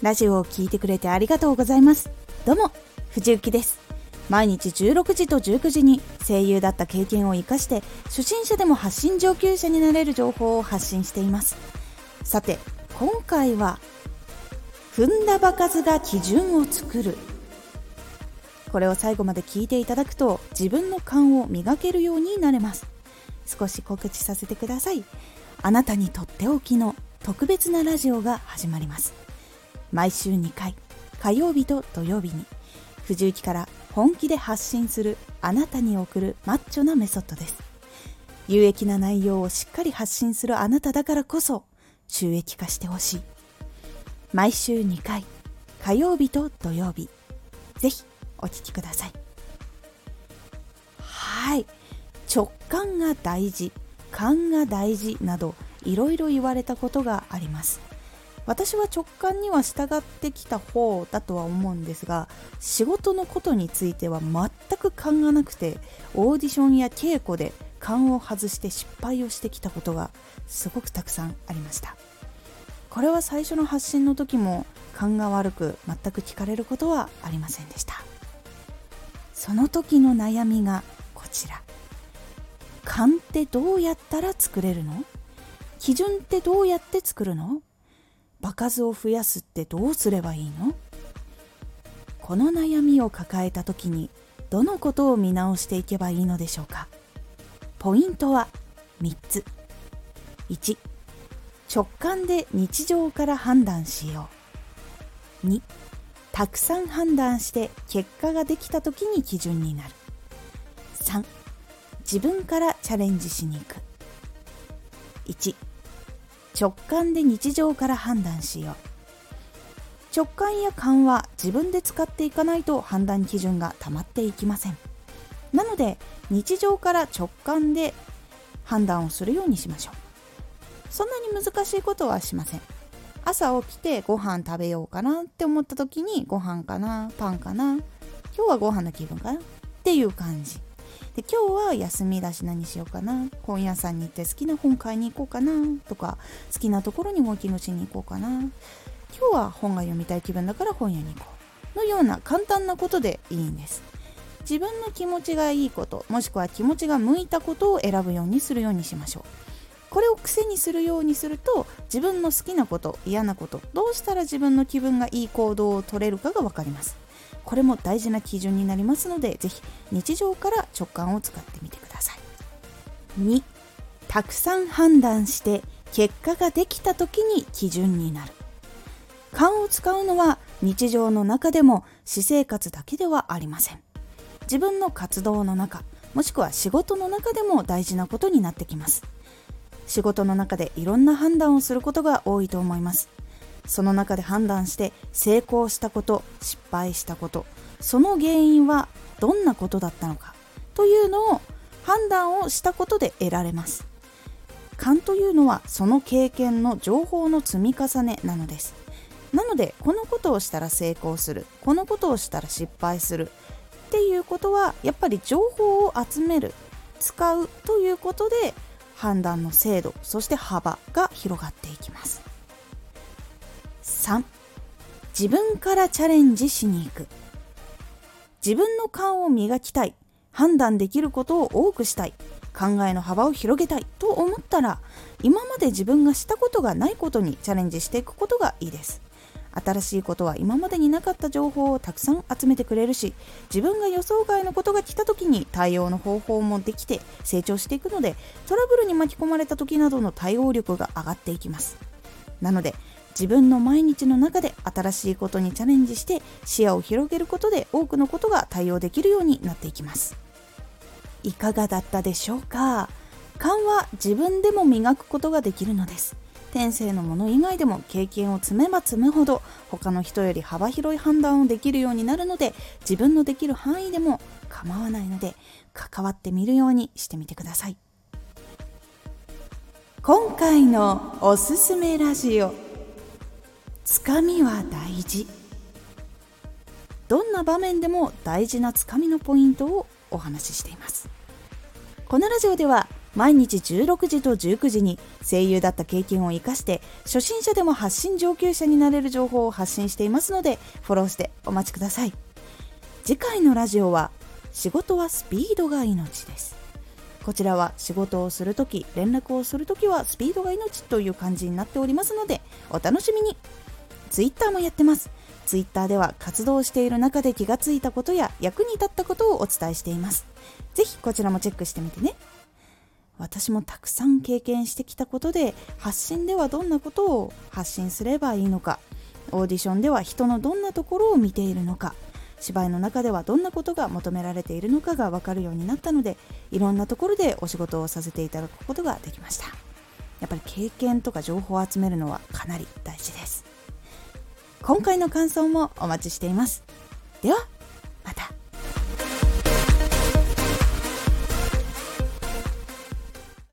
ラジオを聴いてくれてありがとうございます。どうも藤幸です。毎日16時と19時に声優だった経験を生かして初心者でも発信上級者になれる情報を発信しています。さて今回は踏んだ場数が基準を作る。これを最後まで聞いていただくと自分の勘を磨けるようになれます。少し告知させてください。あなたにとっておきの特別なラジオが始まります。毎週2回火曜日と土曜日に藤雪から本気で発信するあなたに送るマッチョなメソッドです。有益な内容をしっかり発信するあなただからこそ収益化してほしい。毎週2回火曜日と土曜日ぜひお聴きください。はい。直感が大事勘が大事などいろいろ言われたことがあります。私は直感には従ってきた方だとは思うんですが仕事のことについては全く勘がなくてオーディションや稽古で勘を外して失敗をしてきたことがすごくたくさんありました。これは最初の発信の時も勘が悪く全く聞かれることはありませんでした。その時の悩みがこちら。勘ってどうやったら作れるの？基準ってどうやって作るの？場数を増やすってどうすればいいの？この悩みを抱えた時にどのことを見直していけばいいのでしょうか？ポイントは3つ。1直感で日常から判断しよう。2たくさん判断して結果ができた時に基準になる。3自分からチャレンジしに行く。1直感で日常から判断しよう。直感や勘は自分で使っていかないと判断基準がたまっていきません。なので日常から直感で判断をするようにしましょう。そんなに難しいことはしません。朝起きてご飯食べようかなって思った時にご飯かなパンかな今日はご飯の気分かなっていう感じ。で今日は休みだし何しようかな。本屋さんに行って好きな本買いに行こうかな。とか好きなところにウォーキングしに行こうかな。今日は本が読みたい気分だから本屋に行こう。のような簡単なことでいいんです。自分の気持ちがいいこともしくは気持ちが向いたことを選ぶようにするようにしましょう。これを癖にするようにすると自分の好きなこと嫌なことどうしたら自分の気分がいい行動を取れるかが分かります。これも大事な基準になりますのでぜひ日常から直感を使ってみてください。2たくさん判断して結果ができた時に基準になる。勘を使うのは日常の中でも私生活だけではありません。自分の活動の中もしくは仕事の中でも大事なことになってきます。仕事の中でいろんな判断をすることが多いと思います。その中で判断して成功したこと失敗したことその原因はどんなことだったのかというのを判断をしたことで得られます。勘というのはその経験の情報の積み重ねなのです。なのでこのことをしたら成功するこのことをしたら失敗するっていうことはやっぱり情報を集める使うということで判断の精度そして幅が広がっていきます。3自分からチャレンジしに行く。自分の勘を磨きたい。判断できることを多くしたい。考えの幅を広げたい。と思ったら今まで自分がしたことがないことにチャレンジしていくことがいいです。新しいことは今までになかった情報をたくさん集めてくれるし自分が予想外のことが来た時に対応の方法もできて成長していくのでトラブルに巻き込まれた時などの対応力が上がっていきます。なので自分の毎日の中で新しいことにチャレンジして視野を広げることで多くのことが対応できるようになっていきます。いかがだったでしょうか？勘は自分でも磨くことができるのです。天性のもの以外でも経験を積めば積むほど他の人より幅広い判断をできるようになるので自分のできる範囲でも構わないので関わってみるようにしてみてください。今回のおすすめラジオ。つかみは大事。どんな場面でも大事なつかみのポイントをお話ししています。このラジオでは毎日16時と19時に声優だった経験を生かして初心者でも発信上級者になれる情報を発信していますのでフォローしてお待ちください。次回のラジオは仕事はスピードが命です。こちらは仕事をするとき連絡をするときはスピードが命という感じになっておりますのでお楽しみに。Twitter もやってます Twitter では活動している中で気がついたことや役に立ったことをお伝えしています。ぜひこちらもチェックしてみてね。私もたくさん経験してきたことで発信ではどんなことを発信すればいいのか。オーディションでは人のどんなところを見ているのか。芝居の中ではどんなことが求められているのかが分かるようになったのでいろんなところでお仕事をさせていただくことができました。やっぱり経験とか情報を集めるのはかなり大事です。今回の感想もお待ちしています。では